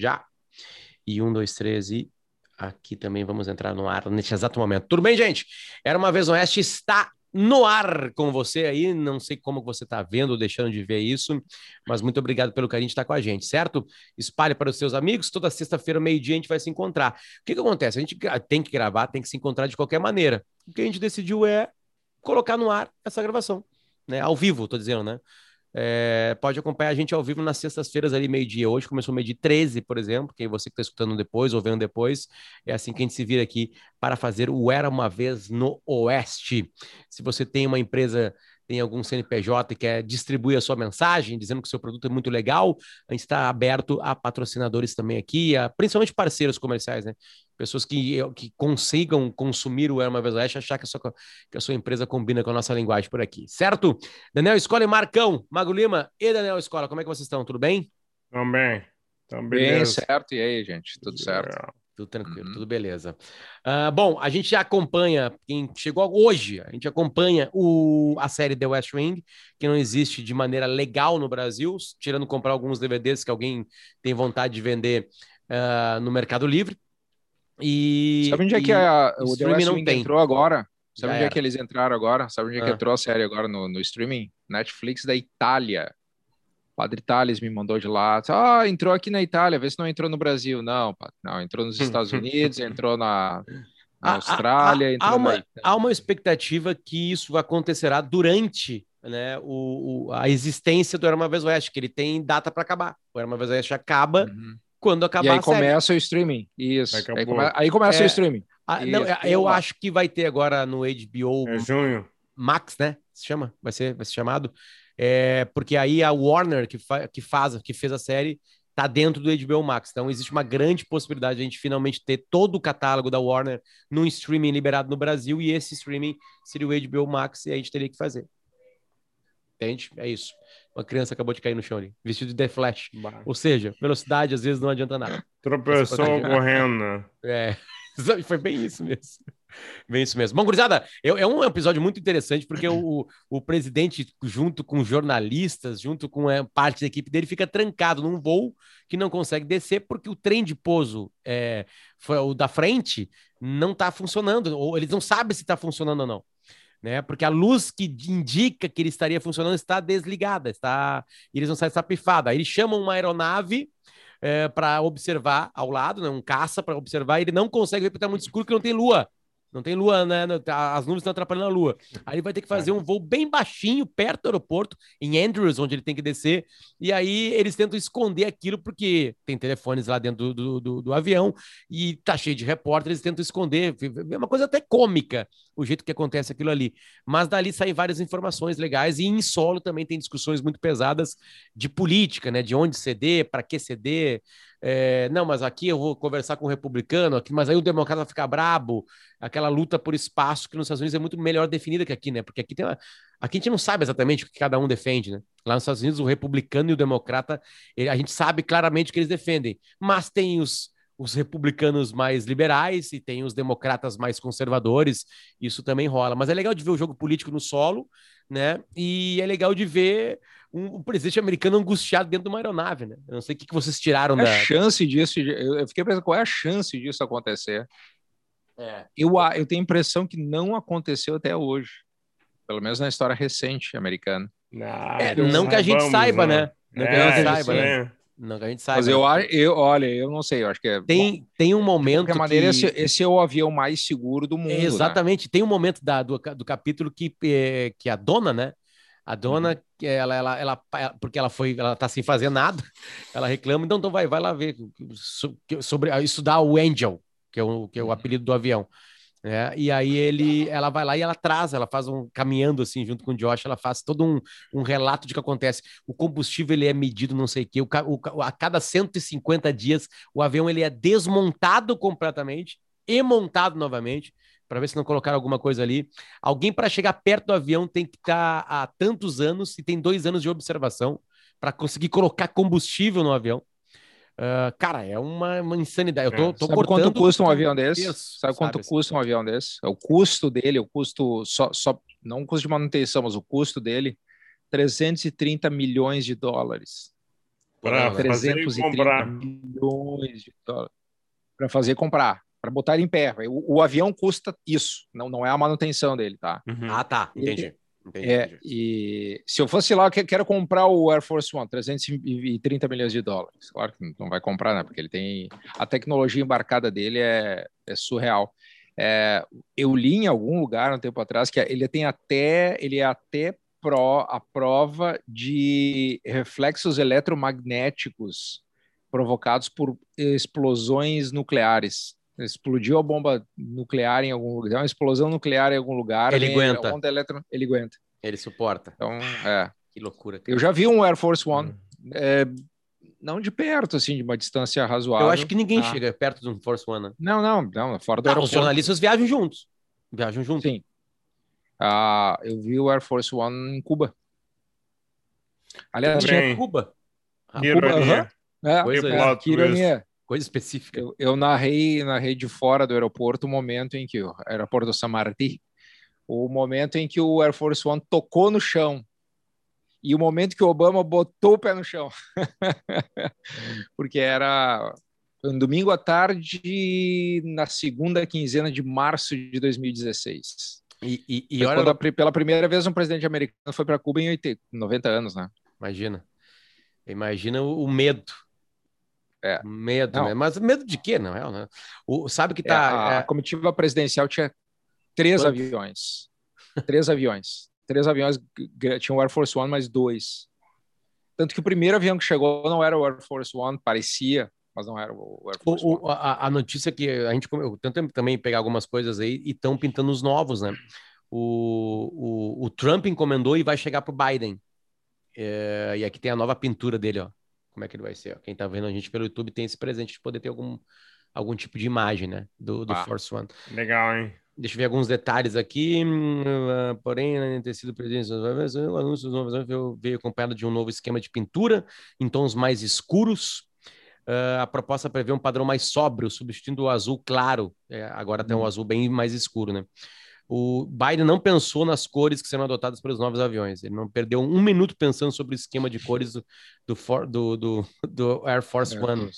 Já. E um, dois, três e aqui também vamos entrar no ar neste exato momento. Tudo bem, gente? Era uma vez Oeste está no ar com você aí. Não sei como você está vendo ou deixando de ver isso, mas muito obrigado pelo carinho de estar com a gente, certo? Espalhe para os seus amigos. Toda sexta-feira, meio-dia, a gente vai se encontrar. O que, que acontece? A gente tem que gravar, tem que se encontrar de qualquer maneira. O que a gente decidiu é colocar no ar essa gravação, né? Ao vivo, tô dizendo, né? É, pode acompanhar a gente ao vivo nas sextas-feiras ali, meio-dia. Hoje começou meio-dia 13, por exemplo. Quem você que está escutando depois ou vendo depois, é assim que a gente se vira aqui para fazer o Era uma Vez no Oeste. Se você tem uma empresa tem algum CNPJ e quer distribuir a sua mensagem, dizendo que o seu produto é muito legal, a gente está aberto a patrocinadores também aqui, a, principalmente parceiros comerciais, né? Pessoas que, que consigam consumir o Erma Oeste, achar que a, sua, que a sua empresa combina com a nossa linguagem por aqui, certo? Daniel Escola e Marcão, Mago Lima e Daniel Escola, como é que vocês estão? Tudo bem? Também. Também. Bem, certo. E aí, gente? Tudo certo? Tudo tranquilo, uhum. tudo beleza. Uh, bom, a gente já acompanha, quem chegou hoje, a gente acompanha o, a série The West Wing, que não existe de maneira legal no Brasil, tirando comprar alguns DVDs que alguém tem vontade de vender uh, no Mercado Livre. E, Sabe onde é que a, o The West Wing entrou agora? Sabe já onde era. é que eles entraram agora? Sabe onde é que ah. entrou a série agora no, no streaming? Netflix da Itália. Padre Thales me mandou de lá. Ah, entrou aqui na Itália, vê se não entrou no Brasil. Não, não, entrou nos Estados Unidos, entrou na, na Austrália. Há, há, uma, há uma expectativa que isso acontecerá durante né, o, o, a existência do Era Uma Vez Oeste, que ele tem data para acabar. O Era Uma Vez Oeste acaba uhum. Quando acabar e aí começa o streaming. Isso. Aí, come... aí começa é, o streaming. A, não, Isso, eu acho que vai ter agora no HBO. É junho. Max, né? Se chama? Vai ser, vai ser chamado. É, porque aí a Warner, que, fa que faz, que fez a série, tá dentro do HBO Max. Então existe uma grande possibilidade de a gente finalmente ter todo o catálogo da Warner num streaming liberado no Brasil e esse streaming seria o HBO Max e a gente teria que fazer. Entende? É isso. Uma criança acabou de cair no chão ali, vestido de The Flash. Bah. Ou seja, velocidade às vezes não adianta nada. Tropeçou correndo. É, foi bem isso mesmo. Bem isso mesmo. Bom, gurizada, é, é um episódio muito interessante porque o, o presidente, junto com jornalistas, junto com é, parte da equipe dele, fica trancado num voo que não consegue descer porque o trem de pouso, é, foi, o da frente, não está funcionando, ou eles não sabem se está funcionando ou não. Né? Porque a luz que indica que ele estaria funcionando está desligada, está, eles não sabem se está pifada. Aí eles chamam uma aeronave é, para observar ao lado, né, um caça para observar, ele não consegue ver porque está muito escuro que não tem lua. Não tem lua, né? Tá, as nuvens estão atrapalhando a lua. Aí ele vai ter que fazer um voo bem baixinho, perto do aeroporto, em Andrews, onde ele tem que descer. E aí eles tentam esconder aquilo, porque tem telefones lá dentro do, do, do avião e tá cheio de repórteres, eles tentam esconder. É uma coisa até cômica o jeito que acontece aquilo ali. Mas dali saem várias informações legais e em solo também tem discussões muito pesadas de política, né? De onde ceder, para que ceder. É, não, mas aqui eu vou conversar com o republicano, aqui, mas aí o democrata vai ficar brabo. Aquela luta por espaço que nos Estados Unidos é muito melhor definida que aqui, né? Porque aqui tem uma... aqui a gente não sabe exatamente o que cada um defende, né? Lá nos Estados Unidos, o republicano e o democrata, a gente sabe claramente o que eles defendem, mas tem os os republicanos mais liberais e tem os democratas mais conservadores, isso também rola. Mas é legal de ver o jogo político no solo, né? E é legal de ver um, um, presidente americano angustiado dentro de uma aeronave, né? Eu não sei o que, que vocês tiraram é da. A chance disso, eu fiquei pensando qual é a chance disso acontecer. É. Eu, eu tenho a impressão que não aconteceu até hoje, pelo menos na história recente americana. Não, é, não que a gente saiba, né? Não que a gente é, saiba, né? Não que a gente saiba. Mas eu, eu, olha, eu não sei, eu acho que é. Tem, tem um momento. De qualquer maneira, que... esse, esse, é o avião mais seguro do mundo. Né? Exatamente. Né? Tem um momento da, do, do capítulo que, é, que a dona, né? A dona, uhum. ela, ela, ela, porque ela foi, ela tá sem fazer nada, ela reclama, então, então vai, vai lá ver sobre estudar o Angel, que é o, que é o uhum. apelido do avião. É, e aí ele, ela vai lá e ela traz, ela faz um caminhando assim junto com o Josh, ela faz todo um, um relato de que acontece. O combustível ele é medido, não sei o que, o, o, a cada 150 dias o avião ele é desmontado completamente e montado novamente para ver se não colocaram alguma coisa ali. Alguém para chegar perto do avião tem que estar tá há tantos anos e tem dois anos de observação para conseguir colocar combustível no avião. Uh, cara, é uma, uma insanidade. Eu tô, é. tô Sabe quanto custa um avião desse? Isso, sabe quanto sabe, custa um avião desse? É o custo dele, o custo só, só não o custo de manutenção, mas o custo dele, 330 milhões de dólares. Para 330 milhões de dólares. Para fazer comprar, para botar ele em pé. O, o, avião custa isso, não, não é a manutenção dele, tá? Uhum. Ah, tá, entendi. Entendi, é. E se eu fosse lá, eu quero comprar o Air Force One, 330 milhões de dólares. Claro que não vai comprar, né? Porque ele tem. A tecnologia embarcada dele é, é surreal. É, eu li em algum lugar um tempo atrás que ele tem até. Ele é até pro, a prova de reflexos eletromagnéticos provocados por explosões nucleares explodiu a bomba nuclear em algum lugar, uma explosão nuclear em algum lugar, ele aguenta. Onda eletro... Ele aguenta. Ele suporta. Então, é. Que loucura. Cara. Eu já vi um Air Force One, hum. é, não de perto, assim, de uma distância razoável. Eu acho que ninguém ah. chega perto de um Force One. Né? Não, não, não, fora do ah, Os jornalistas viajam juntos. Viajam juntos. Sim. Ah, eu vi o Air Force One em Cuba. Aliás, tinha Cuba. Ah, Cuba, uh -huh. é, Coisa, é, que ironia. Coisa específica. Eu, eu narrei, narrei de fora do aeroporto o momento em que o aeroporto San Martín, o momento em que o Air Force One tocou no chão e o momento que o Obama botou o pé no chão. Porque era um domingo à tarde, na segunda quinzena de março de 2016. E, e, e olha... quando a, pela primeira vez um presidente americano foi para Cuba em 80, 90 anos, né? Imagina. Imagina o medo é. Medo, não. né? Mas medo de quê, não é? Né? O, sabe que é, tá. É, a, a, comitiva presidencial tinha três Quanto? aviões. três aviões. Três aviões. Tinha o Air Force One, mais dois. Tanto que o primeiro avião que chegou não era o Air Force One, parecia, mas não era o Air Force o, One. A, a, notícia que a gente eu tento também pegar algumas coisas aí e estão pintando os novos, né? O, o, o Trump encomendou e vai chegar para o Biden. É, e aqui tem a nova pintura dele, ó como é que ele vai ser. Quem está vendo a gente pelo YouTube tem esse presente de poder ter algum, algum tipo de imagem, né? Do, do ah, Force One. Legal, hein? Deixa eu ver alguns detalhes aqui. Uh, porém, né, ter sido presente, o anúncio dos novos veio acompanhado de um novo esquema de pintura em tons mais escuros. Uh, a proposta prevê um padrão mais sóbrio, substituindo o azul claro. É, agora tem um uhum. azul bem mais escuro, né? O Biden não pensou nas cores que serão adotadas pelos novos aviões. Ele não perdeu um minuto pensando sobre o esquema de cores do, do, do, do, do Air Force Air One,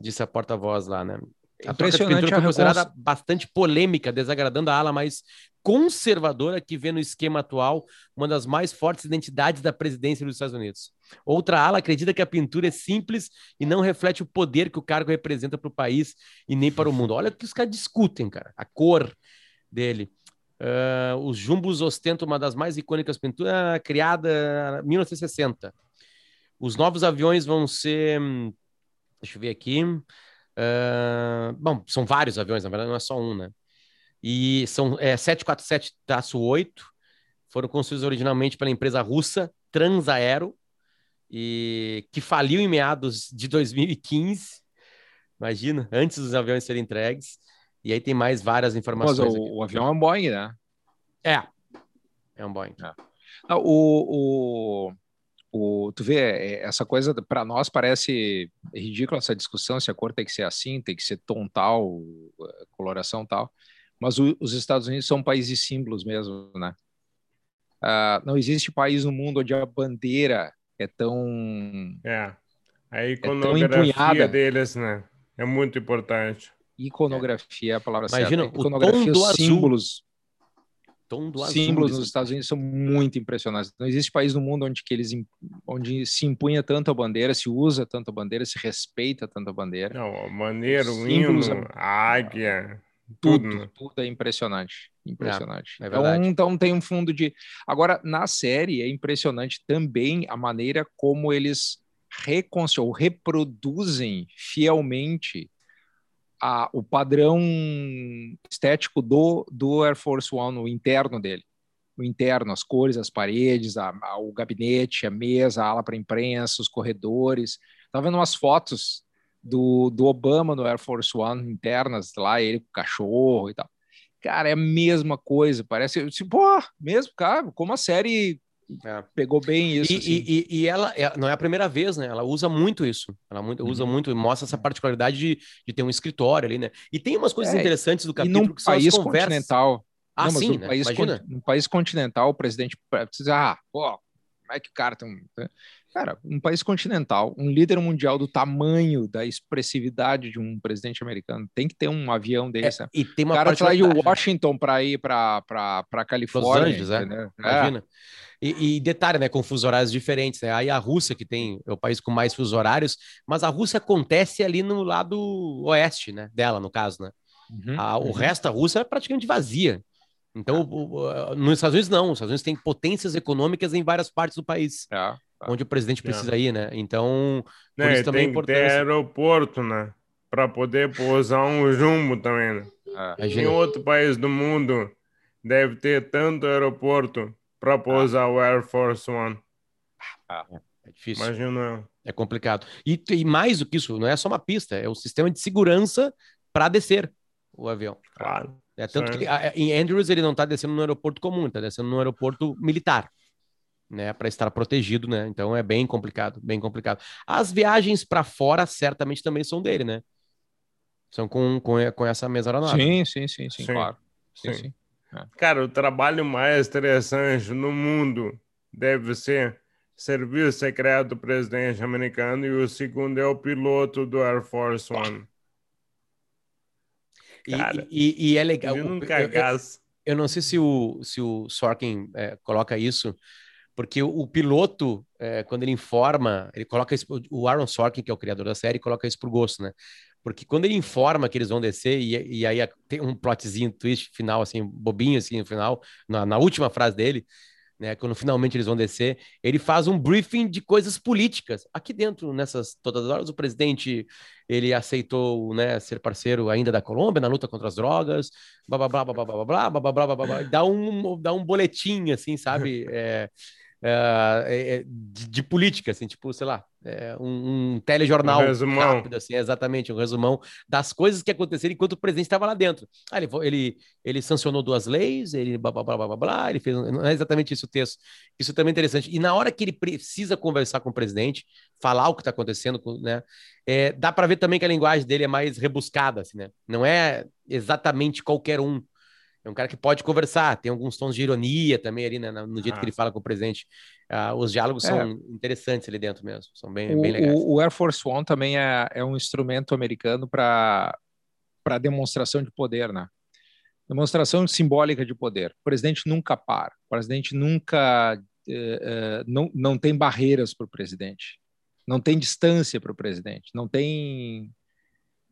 disse a porta-voz lá, né? A Impressionante troca de considerada recons... bastante polêmica, desagradando a ala mais conservadora que vê no esquema atual uma das mais fortes identidades da presidência dos Estados Unidos. Outra ala acredita que a pintura é simples e não reflete o poder que o cargo representa para o país e nem para o mundo. Olha o que os caras discutem, cara. A cor dele. Uh, os jumbos ostentam uma das mais icônicas pinturas uh, criada em 1960. Os novos aviões vão ser. Deixa eu ver aqui. Uh, bom, são vários aviões, na verdade, não é só um, né? E são é, 747-8, foram construídos originalmente pela empresa russa Transaero, e que faliu em meados de 2015. Imagina, antes dos aviões serem entregues. E aí tem mais várias informações. Mas o, o avião é um Boeing, né? É. É um Boeing. É. Não, o, o, o, tu vê, é, essa coisa para nós parece ridícula essa discussão se a cor tem que ser assim, tem que ser tom tal, coloração tal. Mas o, os Estados Unidos são países símbolos mesmo, né? Uh, não existe país no mundo onde a bandeira é tão. É. A iconografia é deles, né? É muito importante. Iconografia é a palavra Imagina, certa. Iconografia, os símbolos. Tom do símbolos azul, nos Estados Unidos são muito impressionantes. Não existe país no mundo onde que eles onde se impunha tanto a bandeira, se usa tanto a bandeira, se respeita tanto a bandeira. Não, maneiro, o hino, a águia, tudo, tudo, tudo é impressionante, impressionante. É, é então, então tem um fundo de. Agora na série é impressionante também a maneira como eles reconciliam, reproduzem fielmente a, o padrão estético do, do Air Force One, o interno dele. O interno, as cores, as paredes, a, a, o gabinete, a mesa, a ala para imprensa, os corredores. Estava vendo umas fotos do, do Obama no Air Force One internas, lá ele com o cachorro e tal. Cara, é a mesma coisa, parece, tipo, mesmo, cara, como a série é. Pegou bem isso. E, assim. e, e, ela é, não é a primeira vez, né? Ela usa muito isso. Ela muito, uhum. usa muito e mostra essa particularidade de, de, ter um escritório ali, né? E tem umas coisas é, interessantes do capítulo e num que são país continental. Ah, não, sim, né? país, Imagina. Num país continental, o presidente precisa, ah, pô, como é que o cara tem um... Né? Cara, um país continental, um líder mundial do tamanho da expressividade de um presidente americano, tem que ter um avião é, desse. É, e tem uma o cara sai de Washington para ir para Califórnia. Los Angeles, é. Imagina. É. E, e, detalhe, né, com fuso horários diferentes, né? Aí a Rússia, que tem é o país com mais fuso horários, mas a Rússia acontece ali no lado oeste, né, dela, no caso, né? Uhum, a, o uhum. resto da Rússia é praticamente vazia. Então, o, o, nos Estados Unidos, não. Os Estados Unidos têm potências econômicas em várias partes do país. É, onde o presidente precisa é. ir, né? Então, por né, isso também tem é que ter aeroporto, né? Para poder pousar um jumbo também, né? É. Em outro país do mundo deve ter tanto aeroporto para pousar o Air Force One. Ah, é difícil. Imagina. É complicado. E, e mais do que isso, não é só uma pista, é o sistema de segurança para descer o avião. Claro. É tanto que em Andrews ele não está descendo no aeroporto comum, está descendo no aeroporto militar, né, para estar protegido, né? Então é bem complicado, bem complicado. As viagens para fora certamente também são dele, né? São com, com, com essa mesa aeronave. Sim, sim, sim, sim, sim. claro. Sim, sim. sim. Cara, o trabalho mais interessante no mundo deve ser serviço secreto do presidente americano e o segundo é o piloto do Air Force One. Cara, e, e, e, é legal. Eu, eu, eu, não sei se o, se o Sorkin é, coloca isso, porque o, o piloto, é, quando ele informa, ele coloca isso, o Aaron Sorkin, que é o criador da série, coloca isso por gosto, né? Porque quando ele informa que eles vão descer, e, e aí tem um plotzinho, twist final, assim, bobinho, assim, no final, na, na última frase dele, né, quando finalmente eles vão descer, ele faz um briefing de coisas políticas. Aqui dentro, nessas todas as horas, o presidente ele aceitou né, ser parceiro ainda da Colômbia na luta contra as drogas, blá blá blá blá blá blá blá blá blá blá blá blá, dá um dá um boletim assim, sabe? É, é, é, de, de, política, assim, tipo, sei lá, é, um, um, telejornal um rápido, assim, exatamente, um resumão das coisas que aconteceram enquanto o presidente estava lá dentro. Ah, ele, ele, ele sancionou duas leis, ele blá, blá, blá, blá, blá, ele fez, não é exatamente isso o texto, isso também é interessante. E na hora que ele precisa conversar com o presidente, falar o que está acontecendo, né, é, dá para ver também que a linguagem dele é mais rebuscada, assim, né, não é exatamente qualquer um é um cara que pode conversar, tem alguns tons de ironia também ali né, no jeito ah. que ele fala com o presidente. Uh, os diálogos é. são interessantes ali dentro mesmo, são bem, o, bem legais. O, Air Force One também é, é um instrumento americano para demonstração de poder, né? Demonstração simbólica de poder. O presidente nunca para, o presidente nunca. Eh, eh, não, não tem barreiras para o presidente, não tem distância para o presidente, não tem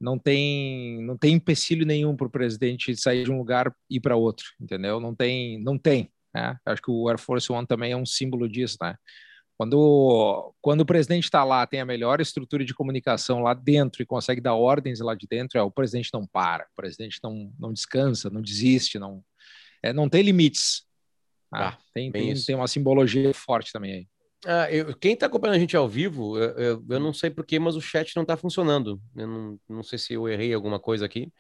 não tem não tem empecilho nenhum para o presidente sair de um lugar e ir para outro, entendeu? Não tem, não tem. Né? Acho que o Air Force One também é um símbolo disso, né? Quando, quando o presidente está lá, tem a melhor estrutura de comunicação lá dentro e consegue dar ordens lá de dentro, é, o presidente não para, o presidente não, não descansa, não desiste, não, é, não tem limites. Ah, tem, tem, tem uma simbologia forte também aí. Ah, eu, quem está acompanhando a gente ao vivo, eu, eu, eu não sei porquê, mas o chat não está funcionando. Eu não, não sei se eu errei alguma coisa aqui.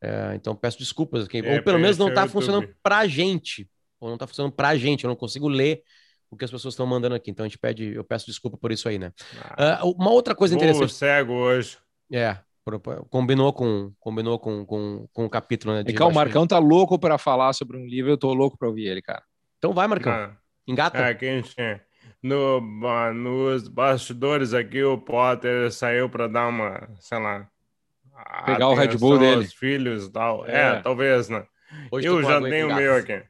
É, então peço desculpas aqui. É, ou pelo menos não está funcionando para a gente. Ou não está funcionando para a gente. Eu não consigo ler o que as pessoas estão mandando aqui. Então a gente pede, eu peço desculpa por isso aí, né? Ah, uh, uma outra coisa interessante. cego hoje. É, combinou com combinou com, com, com o capítulo, né? De, o Marcão tá louco para falar sobre um livro, eu tô louco para ouvir ele, cara. Então vai, Marcão. Ah, Engata. É, quem tinha no, nos bastidores aqui, o Potter saiu para dar uma, sei lá, pegar o Red Bull dele. filhos e tal. É, é talvez, né? Hoje eu já tenho o meu aqui.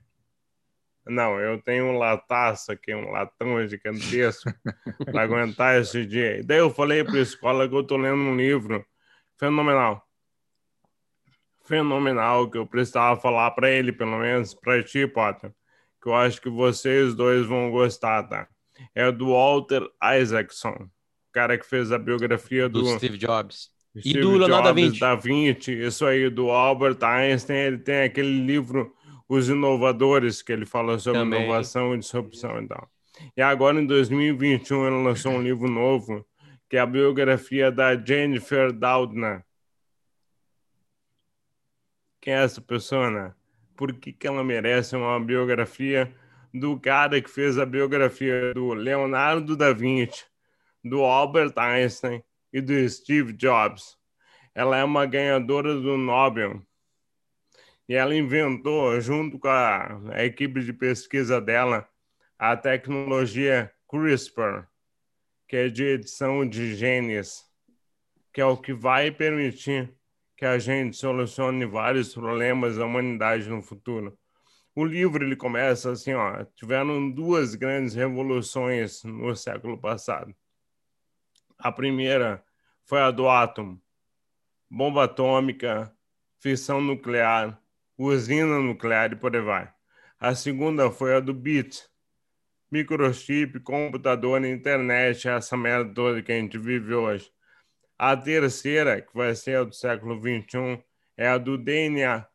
Não, eu tenho um lataço aqui, um latão gigantesco para aguentar esse dia. E daí eu falei para a escola que eu tô lendo um livro fenomenal. Fenomenal, que eu precisava falar para ele, pelo menos, para ti, Potter. Que eu acho que vocês dois vão gostar, tá? É do Walter Isaacson, o cara que fez a biografia do, do Steve Jobs. Steve e do Leonardo Jobs, da Vinci. Isso aí, do Albert Einstein. Ele tem aquele livro Os Inovadores, que ele fala sobre Também. inovação e disrupção e tal. E agora, em 2021, ele lançou um livro novo, que é a biografia da Jennifer Doudna. Quem é essa pessoa, né? Por que, que ela merece uma biografia do cara que fez a biografia do Leonardo da Vinci, do Albert Einstein e do Steve Jobs. Ela é uma ganhadora do Nobel. E ela inventou, junto com a, a equipe de pesquisa dela, a tecnologia CRISPR, que é de edição de genes, que é o que vai permitir que a gente solucione vários problemas da humanidade no futuro. O livro ele começa assim, ó, tiveram duas grandes revoluções no século passado. A primeira foi a do átomo, bomba atômica, fissão nuclear, usina nuclear e por aí vai. A segunda foi a do bit, microchip, computador, internet, essa merda toda que a gente vive hoje. A terceira, que vai ser a do século XXI, é a do DNA.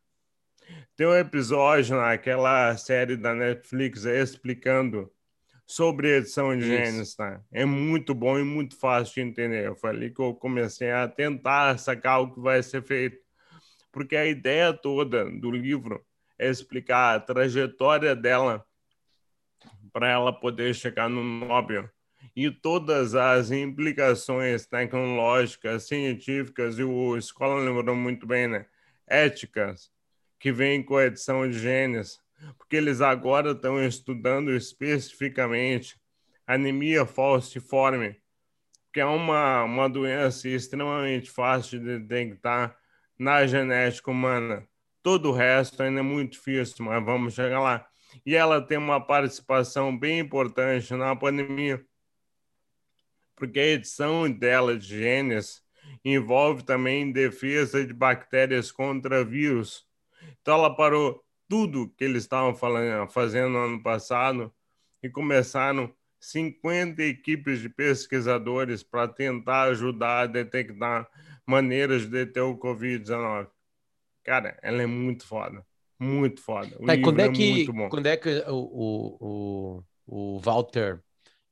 Tem um episódio naquela série da Netflix explicando sobre edição de genes, tá? É muito bom e muito fácil de entender. Foi ali que eu comecei a tentar sacar o que vai ser feito. Porque a ideia toda do livro é explicar a trajetória dela para ela poder chegar no Nobel e todas as implicações tecnológicas, científicas, e o Escola lembrou muito bem, né? Éticas, que vem com a edição de genes, porque eles agora estão estudando especificamente anemia falciforme, que é uma, uma doença extremamente fácil de detectar na genética humana. Todo o resto ainda é muito difícil, mas vamos chegar lá. E ela tem uma participação bem importante na pandemia porque a edição dela de genes envolve também defesa de bactérias contra vírus. Então ela parou tudo que eles estavam falando, fazendo no ano passado e começaram 50 equipes de pesquisadores para tentar ajudar a detectar maneiras de deter o Covid-19. Cara, ela é muito foda. Muito foda. O tá, quando é, é que, quando é que o, o, o, o Walter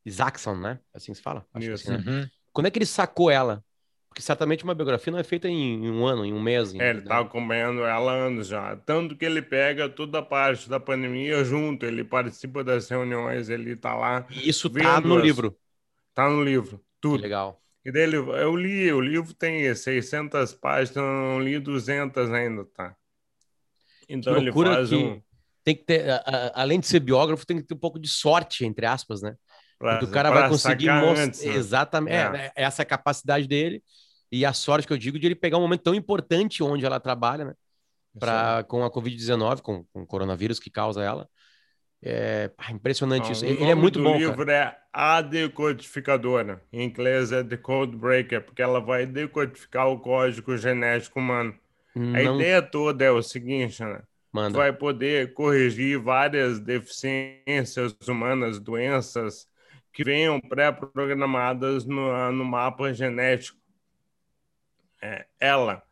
Isaacson, né? Assim se fala? Acho Isso. Assim, né? uhum. Quando é que ele sacou ela? Porque certamente uma biografia não é feita em, um ano, em um mês. É, ele tá acompanhando ela há anos já. Tanto que ele pega toda a parte da pandemia junto, ele participa das reuniões, ele tá lá. E isso tá no as... livro? Tá no livro, tudo. Que legal. E dele, eu li, o livro tem 600 páginas, eu não li 200 ainda, tá? Então ele faz que um... Tem que ter, além de ser biógrafo, tem que ter um pouco de sorte, entre aspas, né? Pra, o cara vai conseguir mostrar antes, né? exatamente é. É, essa capacidade dele e a sorte que eu digo de ele pegar um momento tão importante onde ela trabalha, né? Pra, com a Covid-19, com, com o coronavírus que causa ela. É impressionante isso. Ele é muito bom. O livro cara. é A Decodificadora. Em inglês é The Code Breaker, porque ela vai decodificar o código genético humano. Não... A ideia toda é o seguinte, né? Manda. vai poder corrigir várias deficiências humanas, doenças que venham pré-programadas no, no mapa genético. É, ela,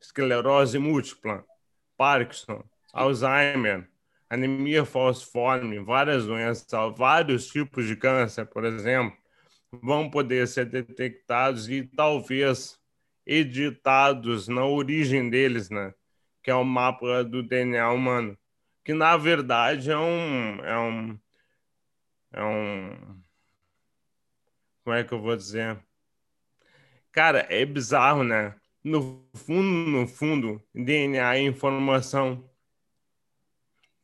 esclerose múltipla, Parkinson, Alzheimer, anemia falciforme, várias doenças, vários tipos de câncer, por exemplo, vão poder ser detectados e talvez editados na origem deles, né? Que é o mapa do DNA humano, que na verdade é um é um é um como é que eu vou dizer? Cara, é bizarro, né? No fundo, no fundo, DNA é informação.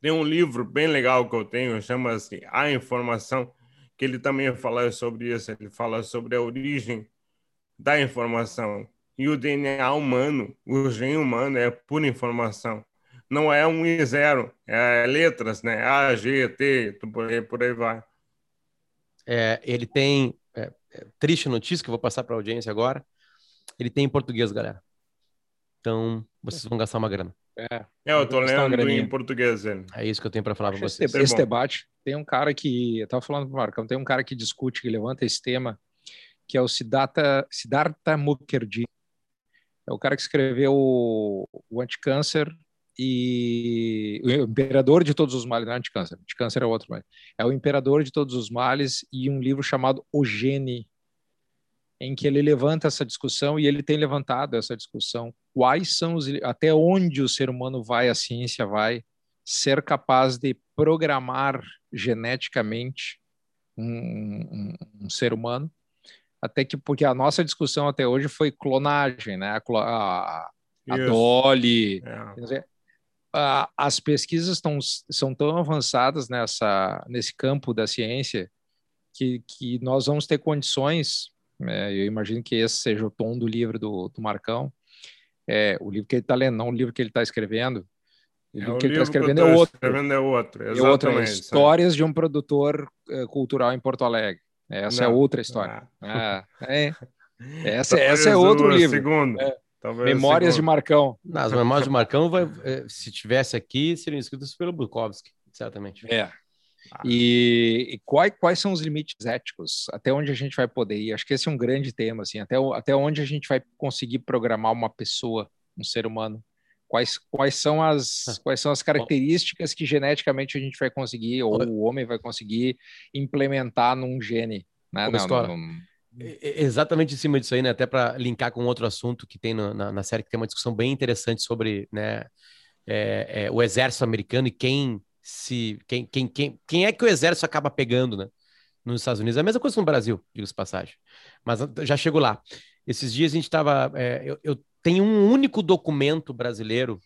Tem um livro bem legal que eu tenho, chama-se A Informação, que ele também fala sobre isso. Ele fala sobre a origem da informação. E o DNA humano, o gene humano é pura informação. Não é um e zero, é letras, né? A, G, T, por aí, por aí vai. É, ele tem triste notícia que eu vou passar para a audiência agora. Ele tem em português, galera. Então, vocês vão gastar uma grana. É, é eu tô lendo em português. Ele. É isso que eu tenho para falar para vocês. Esse, esse debate, tem um cara que, eu tava falando pro Marcão, tem um cara que discute, que levanta esse tema, que é o Siddhartha, Siddhartha Mukherjee. É o cara que escreveu o, o Anticâncer e o imperador de todos os males, não é anticâncer, anticâncer é outro, mas é o imperador de todos os males e um livro chamado O Gene, em que ele levanta essa discussão e ele tem levantado essa discussão. Quais são os até onde o ser humano vai, a ciência vai ser capaz de programar geneticamente um, um, um ser humano? Até que porque a nossa discussão até hoje foi clonagem, né? A, a, a Dolly, é as pesquisas estão, são tão avançadas nessa, nesse campo da ciência que, que nós vamos ter condições, é, eu imagino que esse seja o tom do livro do, do Marcão, é, o livro que ele está lendo, não o livro que ele está escrevendo. O livro é, que ele está escrevendo é outro. Escrevendo é outro, exatamente. É outro, é Histórias de um produtor uh, cultural em Porto Alegre. Essa é não, é outra história. Ah, é. Essa, essa é outro livro. Segundo. É. Memórias de Marcão. As memórias de Marcão, vai, se tivesse aqui, seriam escritas pelo Bukowski, certamente. É. Ah. E, e quais, quais são os limites éticos? Até onde a gente vai poder ir? Acho que esse é um grande tema, assim. Até, até onde a gente vai conseguir programar uma pessoa, um ser humano? Quais, quais, são as, ah. quais são as características que geneticamente a gente vai conseguir, ou o homem vai conseguir implementar num gene? Né? Não, não, não, Exatamente em cima disso aí, né? Até para linkar com outro assunto que tem na, na, série, que tem uma discussão bem interessante sobre né, é, é, o exército americano e quem se. Quem, quem, quem, quem é que o exército acaba pegando, né? Nos Estados Unidos. É a mesma coisa no Brasil, digo-se passagem. Mas já chego lá. Esses dias a gente estava. É, eu, eu tenho um único documento brasileiro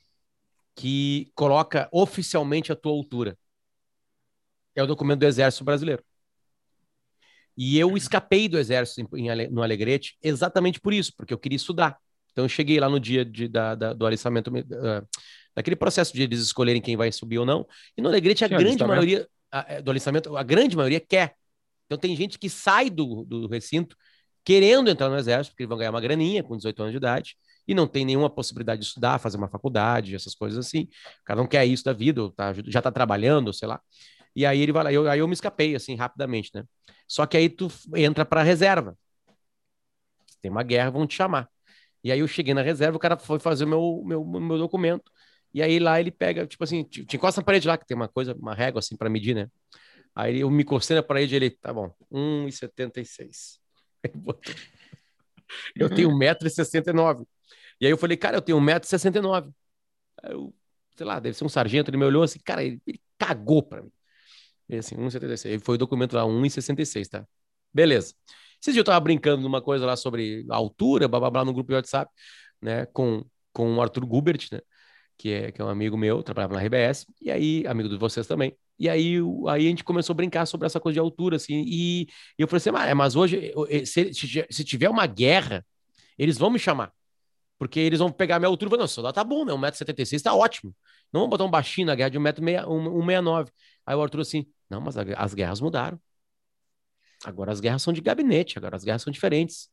que coloca oficialmente a tua altura. É o documento do Exército Brasileiro. E eu escapei do exército em, em, no Alegrete exatamente por isso, porque eu queria estudar. Então eu cheguei lá no dia de, da, da, do alistamento, uh, daquele processo de eles escolherem quem vai subir ou não. E no Alegrete a grande maioria a, é, do alistamento, a grande maioria quer. Então tem gente que sai do, do recinto querendo entrar no exército, porque eles vão ganhar uma graninha com 18 anos de idade, e não tem nenhuma possibilidade de estudar, fazer uma faculdade, essas coisas assim. O cara não quer isso da vida, tá, já está trabalhando, sei lá. E aí ele vai lá, eu, aí eu me escapei assim rapidamente, né? Só que aí tu entra para reserva. Tem uma guerra, vão te chamar. E aí eu cheguei na reserva, o cara foi fazer o meu, meu, meu documento. E aí lá ele pega, tipo assim, te, te encosta na parede lá, que tem uma coisa, uma régua assim para medir, né? Aí eu me encostei na parede ele, tá bom, 1,76. Eu tenho 1,69m. E aí eu falei, cara, eu tenho 1,69m. Aí eu, sei lá, deve ser um sargento, ele me olhou assim, cara, ele, ele cagou pra mim. E assim, 1,76. Foi o documento lá, 1,66, tá? Beleza. Esses dias eu tava brincando numa coisa lá sobre altura, blá, blá, blá, no grupo de WhatsApp, né, com, com o Arthur Gubert, né, que é, que é um amigo meu, trabalhava na RBS, e aí, amigo de vocês também. E aí, aí a gente começou a brincar sobre essa coisa de altura, assim, e, eu falei assim, ah, mas hoje, se, se tiver uma guerra, eles vão me chamar. Porque eles vão pegar minha altura e falar, não, soldado tá bom, né? 1,76m tá ótimo. Não vamos botar um baixinho na guerra de 1,69m. Aí o Arthur assim, não, mas as guerras mudaram. Agora as guerras são de gabinete, agora as guerras são diferentes.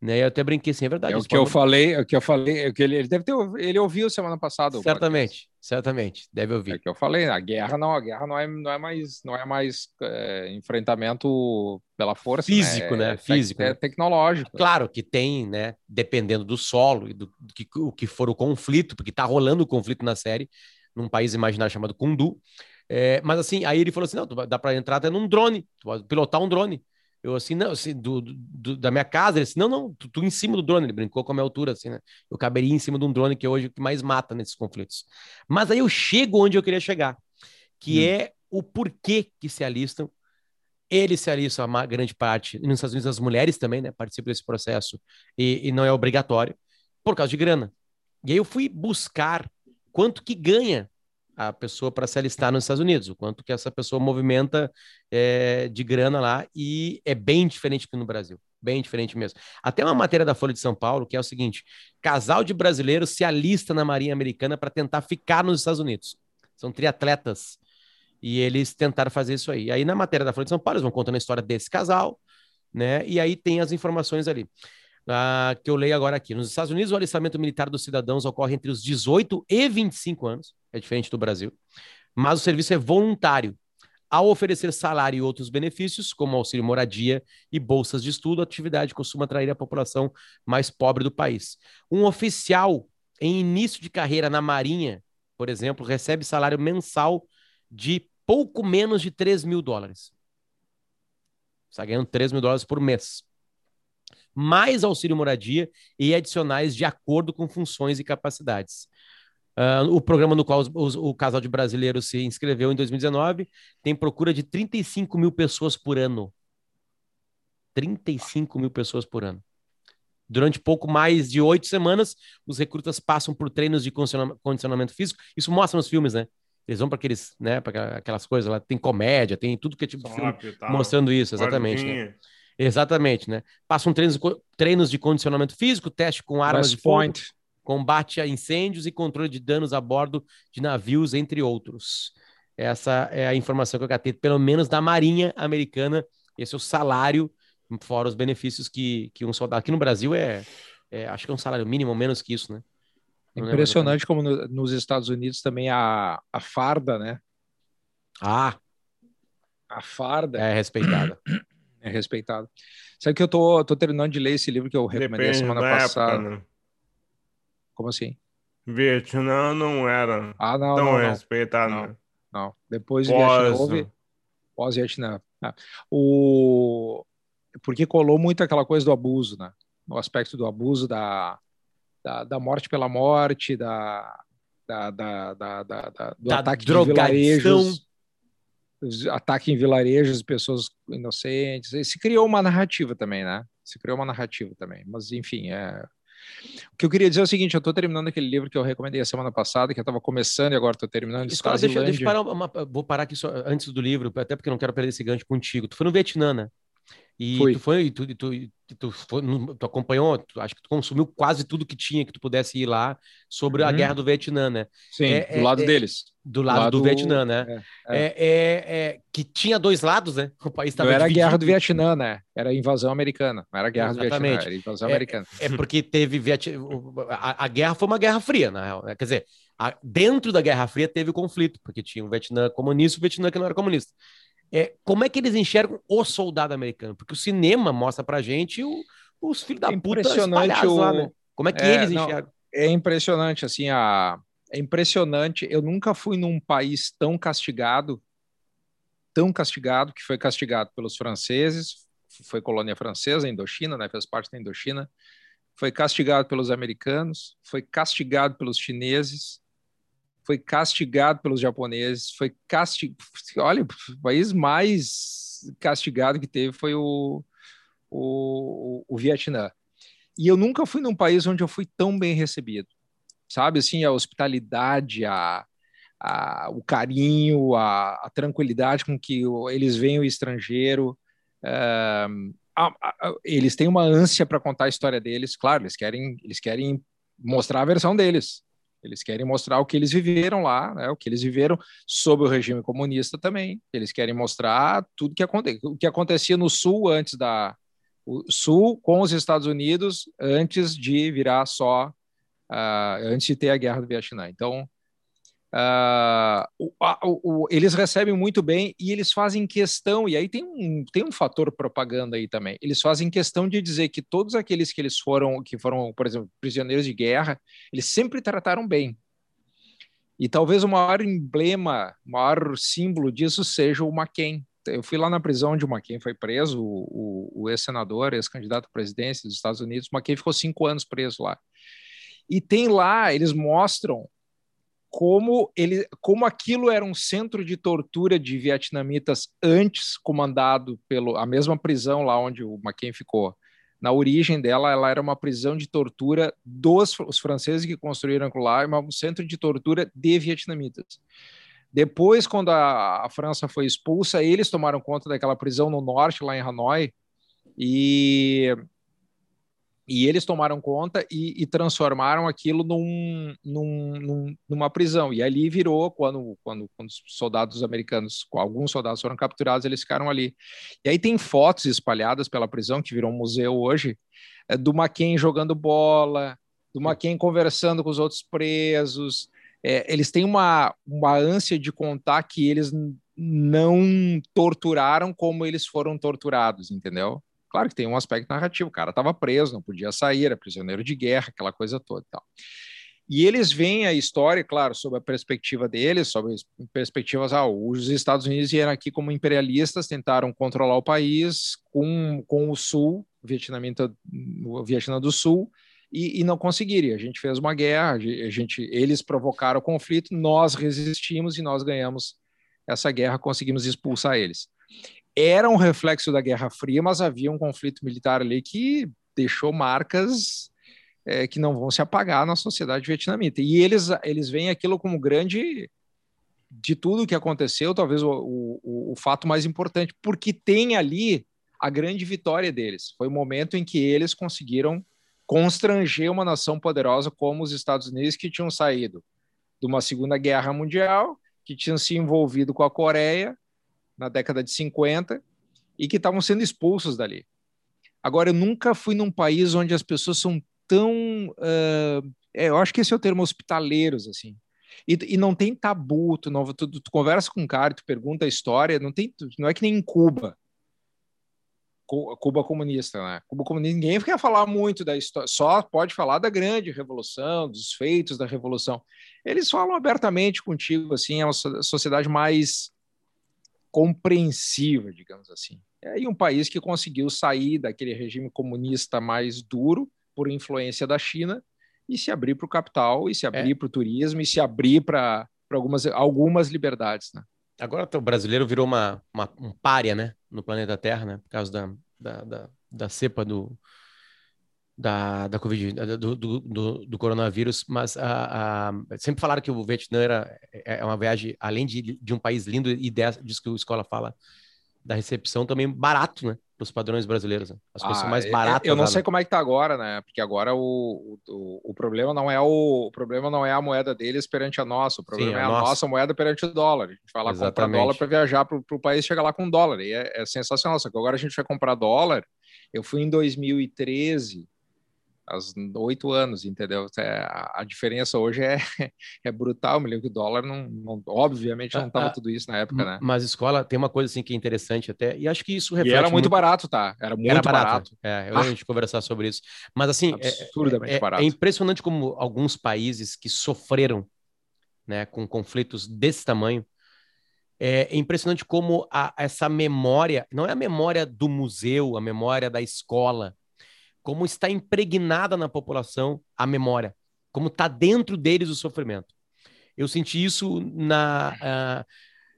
Né? Eu até brinquei assim, é verdade. É o que eu falei, é o que eu falei, é o que ele, ele deve ter, ele ouviu semana passada. Certamente, certamente, deve ouvir. É o que eu falei, a guerra não, a guerra não é, não é mais, não é mais é, enfrentamento pela força, físico, né? né? Físico, é, né? tecnológico. Claro que tem, né? Dependendo do solo e do, do que, o que for o conflito, porque tá rolando o conflito na série num país imaginário chamado Kundu. É, mas assim, aí ele falou assim: não, dá para entrar até num drone, pilotar um drone. Eu assim, não, assim, do, do, da minha casa, ele disse, não, não, tu, tu, em cima do drone, ele brincou com a minha altura, assim, né? Eu caberia em cima de um drone que é hoje o que mais mata nesses conflitos. Mas aí eu chego onde eu queria chegar, que hum. é o porquê que se alistam. Eles se alistam, a grande parte, e nos Estados Unidos as mulheres também, né, participam desse processo, e, e não é obrigatório, por causa de grana. E aí eu fui buscar quanto que ganha a pessoa para se alistar nos Estados Unidos, o quanto que essa pessoa movimenta é, de grana lá, e é bem diferente que no Brasil, bem diferente mesmo. Até uma matéria da Folha de São Paulo, que é o seguinte: casal de brasileiros se alista na Marinha Americana para tentar ficar nos Estados Unidos. São triatletas. E eles tentaram fazer isso aí. Aí na matéria da Folha de São Paulo, eles vão contando a história desse casal, né? E aí tem as informações ali. Que eu leio agora aqui. Nos Estados Unidos, o alistamento militar dos cidadãos ocorre entre os 18 e 25 anos, é diferente do Brasil, mas o serviço é voluntário. Ao oferecer salário e outros benefícios, como auxílio moradia e bolsas de estudo, a atividade costuma atrair a população mais pobre do país. Um oficial em início de carreira na Marinha, por exemplo, recebe salário mensal de pouco menos de 3 mil dólares. Está ganhando 3 mil dólares por mês mais auxílio moradia e adicionais de acordo com funções e capacidades. Uh, o programa no qual os, os, o casal de brasileiros se inscreveu em 2019 tem procura de 35 mil pessoas por ano. 35 mil pessoas por ano. Durante pouco mais de oito semanas, os recrutas passam por treinos de condicionamento físico. Isso mostra nos filmes, né? eles vão para aqueles, né, para aquelas coisas lá, tem comédia, tem tudo que é tipo filme mostrando isso, exatamente. Né? Exatamente, né? Passam treinos, treinos de condicionamento físico, teste com armas West de fogo, combate a incêndios e controle de danos a bordo de navios, entre outros. Essa é a informação que eu catei, pelo menos da Marinha Americana. Esse é o salário, fora os benefícios que, que um soldado. Aqui no Brasil é, é acho que é um salário mínimo, menos que isso, né? Impressionante como no, nos Estados Unidos também a, a farda, né? Ah! A farda. É respeitada. É respeitada. Sabe que eu tô, tô terminando de ler esse livro que eu recomendei Depende semana passada. Época, né? Como assim? Vietnã não era ah, não, tão não, não. respeitado. Não, né? não. Depois Pós... Vietnã houve... Pós-Vietnã. É. O... Porque colou muito aquela coisa do abuso, né? O aspecto do abuso da da, da morte pela morte, da, da, da, da, da do da ataque de vilarejos, ataque em vilarejos de pessoas inocentes. E se criou uma narrativa também, né? Se criou uma narrativa também. Mas, enfim, é... O que eu queria dizer é o seguinte, eu estou terminando aquele livro que eu recomendei a semana passada, que eu estava começando e agora estou terminando. Escola, deixa, deixa eu parar uma, vou parar aqui só, antes do livro, até porque eu não quero perder esse gancho contigo. Tu foi no Vietnã, né? E Fui. tu foi, e tu, e tu, e tu, foi, tu, acompanhou, tu, acho que tu consumiu quase tudo que tinha que tu pudesse ir lá sobre uhum. a guerra do Vietnã, né? Sim, é, do lado é, deles. Do lado, lado, do Vietnã, né? É, é. é, é que tinha dois lados, né? O país estava. Não era a guerra do Vietnã, né? Era a invasão americana. Não era a guerra Exatamente. do Vietnã, era a invasão americana. É, porque teve Viet... a, a, guerra foi uma guerra fria, na real. Né? Quer dizer, a, dentro da Guerra Fria teve o conflito, porque tinha o Vietnã comunista e o Vietnã que não era comunista é, como é que eles enxergam o soldado americano? Porque o cinema mostra pra gente o, os filhos da é puta impressionante o... lá, né? Como é que é, eles enxergam? é impressionante, assim, a... é impressionante. Eu nunca fui num país tão castigado, tão castigado, que foi castigado pelos franceses, foi colônia francesa, Indochina, né? Fez parte da Indochina. Foi castigado pelos americanos, foi castigado pelos chineses, foi castigado pelos japoneses, foi castigado. Olha, o país mais castigado que teve foi o, o, o Vietnã. E eu nunca fui num país onde eu fui tão bem recebido, sabe? Assim, a hospitalidade, a, a, o carinho, a, a, tranquilidade com que eles veem o estrangeiro. Eh, a, eles têm uma ânsia para contar a história deles, claro, eles querem, eles querem mostrar a versão deles, eles querem mostrar o que eles viveram lá, né, o que eles viveram sob o regime comunista também. Eles querem mostrar tudo que o que acontecia no Sul antes da o Sul com os Estados Unidos antes de virar só uh, antes de ter a guerra do Vietnã. Então Uh, o, o, o, eles recebem muito bem e eles fazem questão, e aí tem um, tem um fator propaganda aí também. Eles fazem questão de dizer que todos aqueles que eles foram, que foram, por exemplo, prisioneiros de guerra, eles sempre trataram bem. E talvez o maior emblema, o maior símbolo disso seja o McCain. Eu fui lá na prisão onde o McCain foi preso, o, o ex-senador, ex-candidato à presidência dos Estados Unidos. O McCain ficou cinco anos preso lá. E tem lá, eles mostram como ele, como aquilo era um centro de tortura de vietnamitas antes comandado pelo a mesma prisão lá onde o McCain ficou. Na origem dela, ela era uma prisão de tortura dos os franceses que construíram aquilo lá, um centro de tortura de vietnamitas. Depois, quando a, a França foi expulsa, eles tomaram conta daquela prisão no norte, lá em Hanoi, e e eles tomaram conta e, e transformaram aquilo num, num, num, numa prisão. E ali virou, quando, quando, quando os soldados americanos, alguns soldados foram capturados, eles ficaram ali. E aí tem fotos espalhadas pela prisão, que virou um museu hoje, é, do McCain jogando bola, do McCain conversando com os outros presos. É, eles têm uma, uma ânsia de contar que eles não torturaram como eles foram torturados, entendeu? Claro que tem um aspecto narrativo, o cara estava preso, não podia sair, era prisioneiro de guerra, aquela coisa toda e tal. E eles veem a história, claro, sob a perspectiva deles, sob perspectivas, ah, os Estados Unidos vieram aqui como imperialistas, tentaram controlar o país com, com o Sul, Vietnamita, o Vietnã do Sul, e, e, não conseguiram. A gente fez uma guerra, a gente, eles provocaram o conflito, nós resistimos e nós ganhamos essa guerra, conseguimos expulsar eles era um reflexo da Guerra Fria, mas havia um conflito militar ali que deixou marcas é, que não vão se apagar na sociedade vietnamita. E eles, eles veem aquilo como grande de tudo que aconteceu, talvez o, o, o fato mais importante, porque tem ali a grande vitória deles. Foi o momento em que eles conseguiram constranger uma nação poderosa como os Estados Unidos, que tinham saído de uma Segunda Guerra Mundial, que tinham se envolvido com a Coreia na década de 50 e que estavam sendo expulsos dali. Agora, eu nunca fui num país onde as pessoas são tão. Uh, é, eu acho que esse é o termo hospitaleiros, assim. E, e não tem tabu, tu, não, tu, tu, conversa com um cara, tu pergunta a história, não, tem, não é que nem em Cuba. Cuba comunista, né? Cuba comunista, ninguém quer falar muito da história, só pode falar da grande revolução, dos feitos da revolução. Eles falam abertamente contigo, assim, é uma sociedade mais compreensiva, digamos assim. É aí um país que conseguiu sair daquele regime comunista mais duro por influência da China e se abrir para o capital, e se abrir é. para o turismo, e se abrir para algumas, algumas liberdades. Né? Agora o brasileiro virou uma, uma, um párea né? no planeta Terra, né? por causa da, da, da, da cepa do, da, da Covid, do, do, do, coronavírus, mas a, a, sempre falaram que o Vietnã era, é, é uma viagem, além de, de um país lindo, e dessa, diz que a escola fala da recepção, também barato, né? para os padrões brasileiros. Né? As coisas ah, são mais é, baratas. Eu não sei como é que tá agora, né? Porque agora o, o, o, problema não é o, o problema não é a moeda deles perante a nossa, o problema Sim, é a nossa. nossa moeda perante o dólar. A gente vai lá Exatamente. comprar dólar para viajar para o país chegar lá com dólar. E é, é sensacional. Só que agora a gente vai comprar dólar. Eu fui em 2013 aos oito anos, entendeu? É, a, diferença hoje é, é brutal. Me lembro que o dólar não, não obviamente não estava ah, ah, tudo isso na época, né? Mas escola tem uma coisa assim que é interessante até, e acho que isso reflete. E era muito, muito... barato, tá? Era muito era barato. barato. É, eu ah. a gente conversar sobre isso. Mas assim, é, absurdamente é, é, barato. É impressionante como alguns países que sofreram, né, com conflitos desse tamanho, é impressionante como a, essa memória, não é a memória do museu, a memória da escola, como está impregnada na população a memória, como está dentro deles o sofrimento. Eu senti isso na. Uh,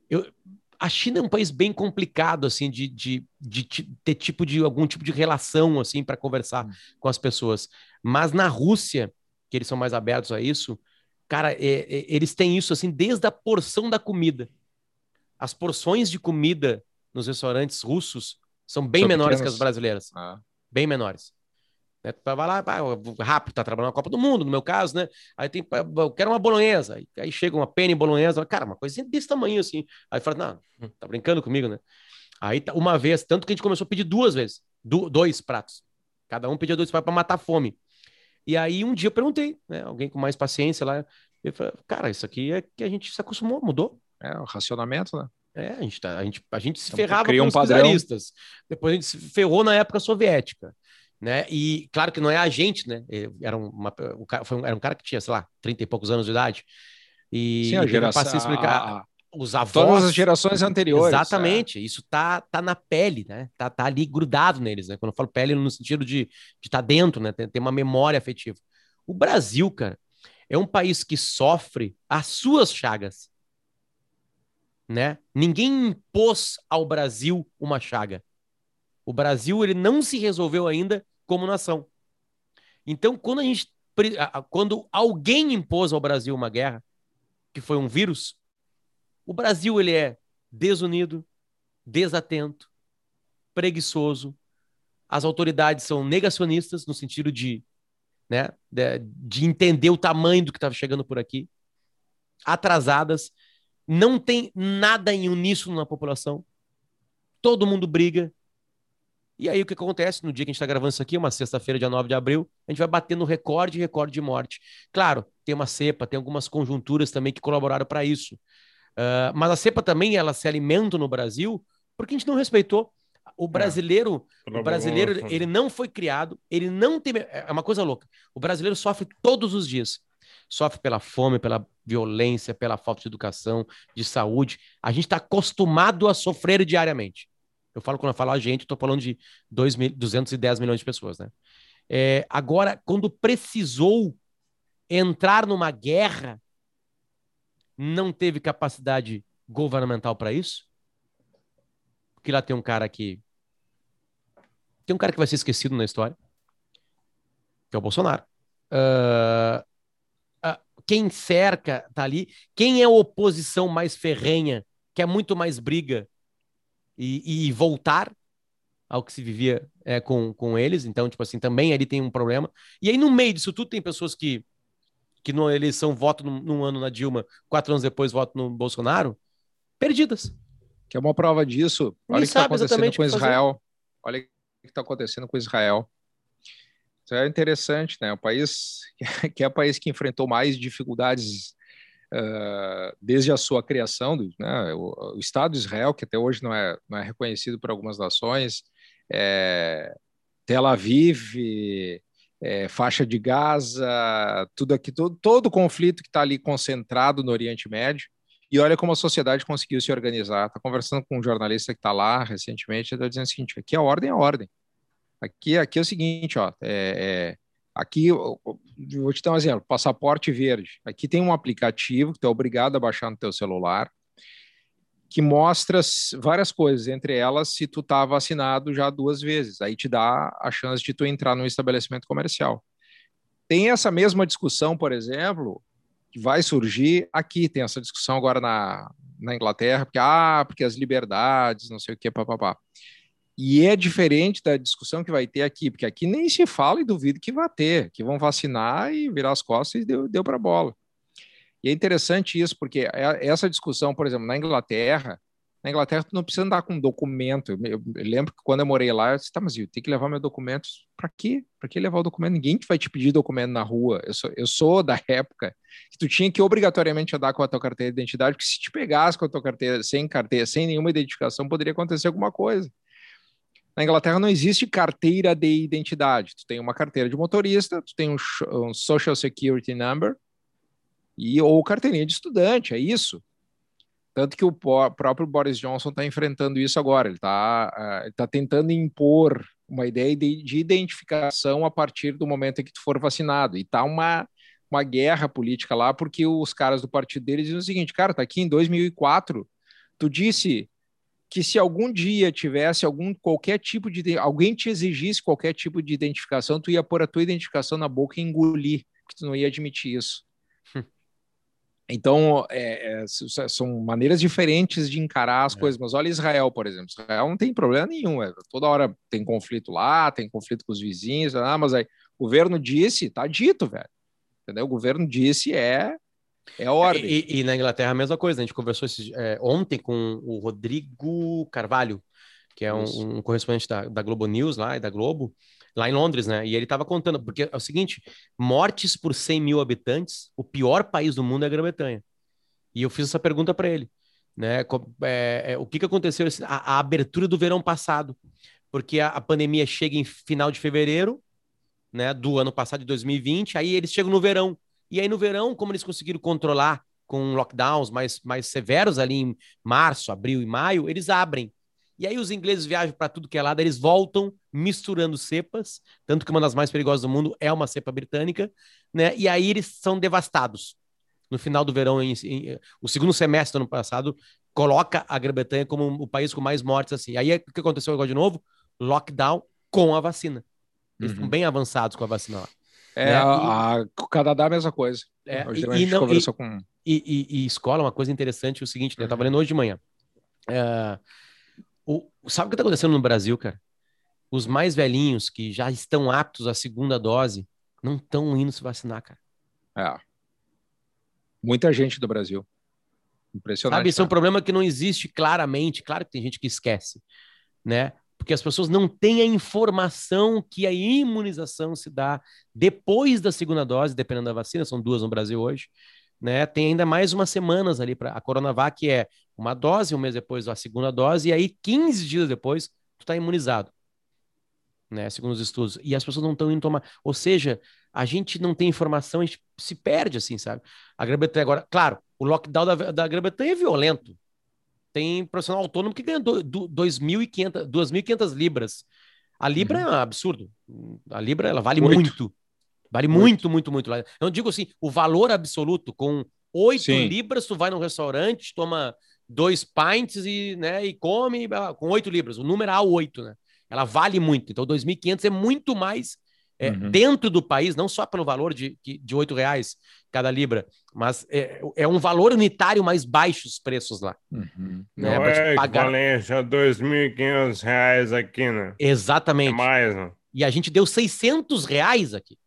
eu, a China é um país bem complicado, assim, de, de, de, ter tipo de algum tipo de relação, assim, para conversar hum. com as pessoas. Mas na Rússia, que eles são mais abertos a isso, cara, é, é, eles têm isso, assim, desde a porção da comida. As porções de comida nos restaurantes russos são bem são menores que as brasileiras. Ah. Bem menores. Né? Vai lá, rápido, tá trabalhando na Copa do Mundo, no meu caso, né? Aí tem, eu quero uma bolonhesa. Aí chega uma pena em bolonhesa, cara, uma coisinha desse tamanho assim. Aí fala, não, tá brincando comigo, né? Aí tá, uma vez, tanto que a gente começou a pedir duas vezes, do, dois pratos. Cada um pedia dois pratos para matar fome. E aí um dia eu perguntei, né? Alguém com mais paciência lá, eu falei, cara, isso aqui é que a gente se acostumou, mudou. É, o racionamento, né? É, a gente, tá, a gente, a gente se então, ferrava com um os padrão. Depois a gente se ferrou na época soviética né? E claro que não é a gente, né? Era, uma, um, foi um, era um cara que tinha, sei lá, 30 e poucos anos de idade. E, Sim, a geração, passei a explicar. Os avós. Todas as gerações anteriores. Exatamente. É. Isso tá, tá na pele, né? Tá, tá ali grudado neles, né? Quando eu falo pele, no sentido de estar tá dentro, né? Tem, tem uma memória afetiva. O Brasil, cara, é um país que sofre as suas chagas. Né? Ninguém impôs ao Brasil uma chaga. O Brasil ele não se resolveu ainda como nação. Então, quando a gente quando alguém impôs ao Brasil uma guerra, que foi um vírus, o Brasil ele é desunido, desatento, preguiçoso. As autoridades são negacionistas no sentido de, né, de, de entender o tamanho do que estava chegando por aqui, atrasadas, não tem nada em uníssono na população. Todo mundo briga, e aí o que acontece no dia que a gente está gravando isso aqui, uma sexta-feira, dia 9 de abril, a gente vai bater no recorde recorde de morte. Claro, tem uma cepa, tem algumas conjunturas também que colaboraram para isso. Uh, mas a cepa também ela se alimenta no Brasil porque a gente não respeitou. O é. brasileiro, é. o brasileiro, ele não foi criado, ele não tem. É uma coisa louca. O brasileiro sofre todos os dias. Sofre pela fome, pela violência, pela falta de educação, de saúde. A gente está acostumado a sofrer diariamente. Eu falo, quando eu falo a gente, estou falando de 2 mil, 210 milhões de pessoas, né? É, agora, quando precisou entrar numa guerra, não teve capacidade governamental para isso? Porque lá tem um cara que. Tem um cara que vai ser esquecido na história, que é o Bolsonaro. Uh, uh, quem cerca tá ali, quem é a oposição mais ferrenha, que é muito mais briga e, e voltar ao que se vivia é, com, com eles. Então, tipo assim, também ali tem um problema. E aí, no meio disso tudo, tem pessoas que, que numa eleição votam num, num ano na Dilma, quatro anos depois votam no Bolsonaro, perdidas. Que é uma prova disso. Olha o que está acontecendo com Israel. Olha o que está acontecendo com Israel. Isso é interessante, né? O país que é o país que enfrentou mais dificuldades desde a sua criação, né? o, Estado de Israel, que até hoje não é, não é reconhecido por algumas nações, é, Tel Aviv, é, faixa de Gaza, tudo aqui, todo, todo o conflito que está ali concentrado no Oriente Médio. E olha como a sociedade conseguiu se organizar. Está conversando com um jornalista que está lá recentemente, está dizendo o seguinte: aqui a ordem é a ordem. Aqui, aqui é o seguinte, ó, é, é, aqui vou te dar um exemplo: passaporte verde. Aqui tem um aplicativo que tu é obrigado a baixar no teu celular que mostra várias coisas, entre elas se tu está vacinado já duas vezes, aí te dá a chance de tu entrar num estabelecimento comercial. Tem essa mesma discussão, por exemplo, que vai surgir aqui, tem essa discussão agora na, na Inglaterra, porque, ah, porque as liberdades, não sei o que, papapá. E é diferente da discussão que vai ter aqui, porque aqui nem se fala e duvido que vai ter, que vão vacinar e virar as costas e deu, deu para bola. E é interessante isso, porque é, essa discussão, por exemplo, na Inglaterra, na Inglaterra tu não precisa andar com documento. Eu, lembro que quando eu morei lá, eu disse, tá, mas eu tenho que levar meus documentos. Para quê? Para que levar o documento? Ninguém vai te pedir documento na rua. Eu sou, eu sou da época que tu tinha que obrigatoriamente andar com a tua carteira de identidade, porque se te pegasse com a tua carteira sem carteira, sem nenhuma identificação, poderia acontecer alguma coisa. Na Inglaterra não existe carteira de identidade. Tu tem uma carteira de motorista, tu tem um, um Social Security Number e ou carteirinha de estudante, é isso. Tanto que o próprio Boris Johnson está enfrentando isso agora. Ele está uh, tá tentando impor uma ideia de, de, identificação a partir do momento em que tu for vacinado. E tá uma, uma guerra política lá, porque os caras do partido deles dizem o seguinte, cara, tá aqui em 2004, tu disse que se algum dia tivesse algum qualquer tipo de alguém te exigisse qualquer tipo de identificação, tu ia pôr a tua identificação na boca e engolir, porque tu não ia admitir isso. Hum. Então, é, é, são maneiras diferentes de encarar as é. coisas. Mas olha Israel, por exemplo. Israel não tem problema nenhum. É, toda hora tem conflito lá, tem conflito com os vizinhos. Ah, mas aí o governo disse, tá dito, velho. Entendeu? O governo disse, é é ordem. E, e, na Inglaterra a mesma coisa. A gente conversou esse, é, ontem com o Rodrigo Carvalho, que é um, um correspondente da, da, Globo News lá e da Globo, lá em Londres, né? E ele estava contando, porque é o seguinte: mortes por 100 mil habitantes, o pior país do mundo é a Grã-Bretanha. E eu fiz essa pergunta para ele, né? É, é, o que, que aconteceu? A, a, abertura do verão passado, porque a, a pandemia chega em final de fevereiro, né? Do ano passado, de 2020, aí eles chegam no verão. E aí no verão, como eles conseguiram controlar com lockdowns mais, mais severos ali em março, abril e maio, eles abrem. E aí os ingleses viajam para tudo que é lado, eles voltam misturando cepas, tanto que uma das mais perigosas do mundo é uma cepa britânica, né? E aí eles são devastados. No final do verão, em, em, o segundo semestre do ano passado, coloca a Grã-Bretanha como o país com mais mortes assim. Aí o que aconteceu agora de novo? Lockdown com a vacina. Eles uhum. estão bem avançados com a vacina lá. É, né? a, a, o Canadá é a mesma coisa. É, e, e, não, e, com... e, e, escola, uma coisa interessante é o seguinte, né? eu estava lendo hoje de manhã. É, o, sabe o que está acontecendo no Brasil, cara? Os mais velhinhos que já estão aptos à segunda dose não estão indo se vacinar, cara. É. Muita gente do Brasil. Impressionante. Sabe, isso é um problema que não existe claramente. Claro que tem gente que esquece, né? Porque as pessoas não têm a informação que a imunização se dá depois da segunda dose, dependendo da vacina, são duas no Brasil hoje, né? Tem ainda mais umas semanas ali para a Coronavac, é uma dose, um mês depois a segunda dose, e aí 15 dias depois tu está imunizado, né? Segundo os estudos. E as pessoas não estão indo tomar. Ou seja, a gente não tem informação, a gente se perde, assim, sabe? A Grã-Bretanha agora, claro, o lockdown da, da Grã-Bretanha é violento, tem profissional autônomo que ganha 2.500 libras. A libra uhum. é um absurdo. A libra ela vale muito. muito. Vale muito, muito, muito. muito. Eu digo assim, o valor absoluto com 8 libras, tu vai num restaurante, toma dois pints e, né, e come com 8 libras. O número é A8, né? Ela vale muito. Então, 2.500 é muito mais é, uhum. dentro do país, não só pelo valor de, de 8 reais cada libra, mas é, é um valor unitário mais baixo os preços lá. Uhum. Né, não é pagar... equivalente a 2.500 reais aqui, né? Exatamente. É mais, né? E a gente deu 600 reais aqui.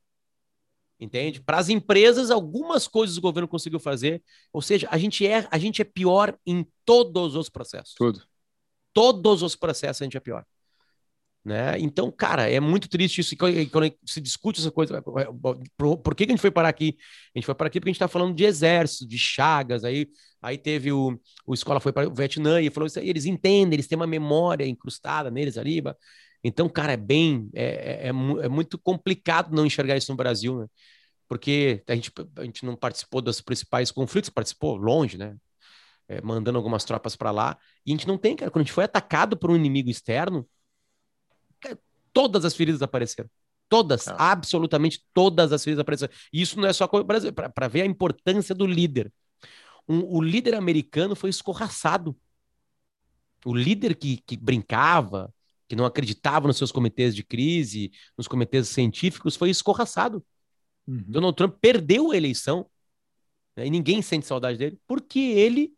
Entende? Para as empresas, algumas coisas o governo conseguiu fazer. Ou seja, a gente é, a gente é pior em todos os processos. Tudo. Todos os processos a gente é pior. Né? Então, cara, é muito triste isso. Quando se discute essa coisa, por, por que, a gente foi parar aqui? A gente foi parar aqui porque a gente está falando de exército, de chagas. Aí, aí teve o, o escola foi para o Vietnã e falou isso aí. Eles entendem, eles têm uma memória incrustada neles ali. Então, cara, é bem, é, é, é, é muito complicado não enxergar isso no Brasil, né? Porque a gente, a gente não participou dos principais conflitos, participou longe, né? É, mandando algumas tropas para lá. E a gente não tem, cara, quando a gente foi atacado por um inimigo externo, todas as feridas apareceram. Todas, ah. absolutamente todas as feridas apareceram. E isso não é só para ver a importância do líder. Um, o líder americano foi escorraçado. O líder que, que brincava, que não acreditava nos seus comitês de crise, nos comitês científicos, foi escorraçado. Uhum. Donald Trump perdeu a eleição né, e ninguém sente saudade dele porque ele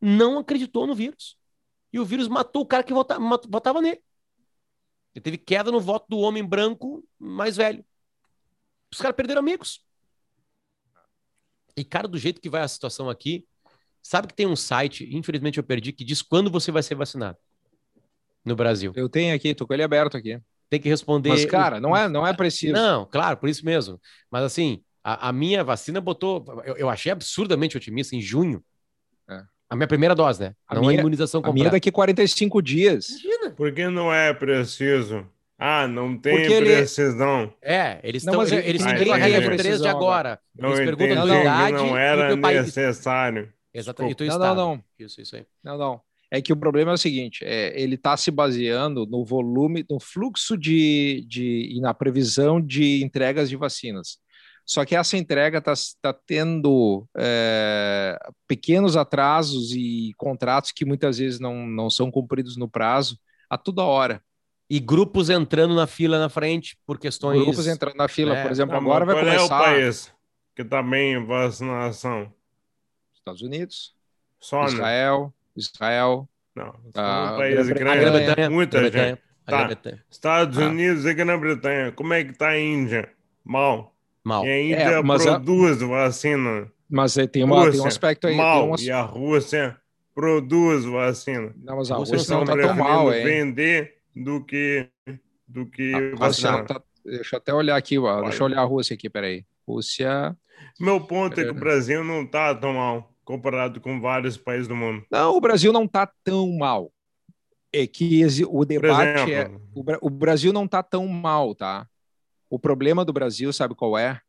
não acreditou no vírus. E o vírus matou o cara que votava, votava nele. Ele teve queda no voto do homem branco mais velho. Os caras perderam amigos. E, cara, do jeito que vai a situação aqui, sabe que tem um site, infelizmente eu perdi, que diz quando você vai ser vacinado no Brasil. Eu tenho aqui, tô com ele aberto aqui. Tem que responder. Mas, cara, não é, não é preciso. Não, claro, por isso mesmo. Mas assim, a, a minha vacina botou. Eu, eu, achei absurdamente otimista em junho. É. A minha primeira dose, né? A não minha, a imunização completa. A minha daqui 45 dias. Imagina. Por que não é preciso? Ah, não tem Porque precisão. Ele... É, eles estão. Eles têm a regra 3 de agora. Não eles perguntam a idade. Não era necessário. Exatamente. Não, não, não. Isso, isso aí. Não, não. É que o problema é o seguinte: é, ele está se baseando no volume, no fluxo de, de e na previsão de entregas de vacinas. Só que essa entrega está tá tendo é, pequenos atrasos e contratos que muitas vezes não, não são cumpridos no prazo a toda hora. E grupos entrando na fila na frente por questões. Grupos entrando na fila, é. por exemplo, não, agora vai qual começar. Qual é o país que está bem em vacinação? Estados Unidos, Só, Israel. Né? Israel. Não, ah, um país grande, muita gente. Tá. Estados ah. Unidos e Grã-Bretanha. Como é que tá a Índia? Mal. Mal. E a Índia é, produz a... vacina. Mas é, tem, uma, Rússia, tem um aspecto aí. Mal. Uma... E a Rússia produz vacina. Não, mas a Rússia, Rússia não tá tão mal, hein? vender do que do que a, vacinar. Tá... Deixa eu até olhar aqui, ó. deixa eu olhar a Rússia aqui, peraí. Rússia... Meu ponto é que o Brasil não tá tão mal comparado com vários países do mundo. Não, o Brasil não está tão mal. É que o debate é. O, o Brasil não está tão mal, tá? O problema do Brasil, sabe qual é?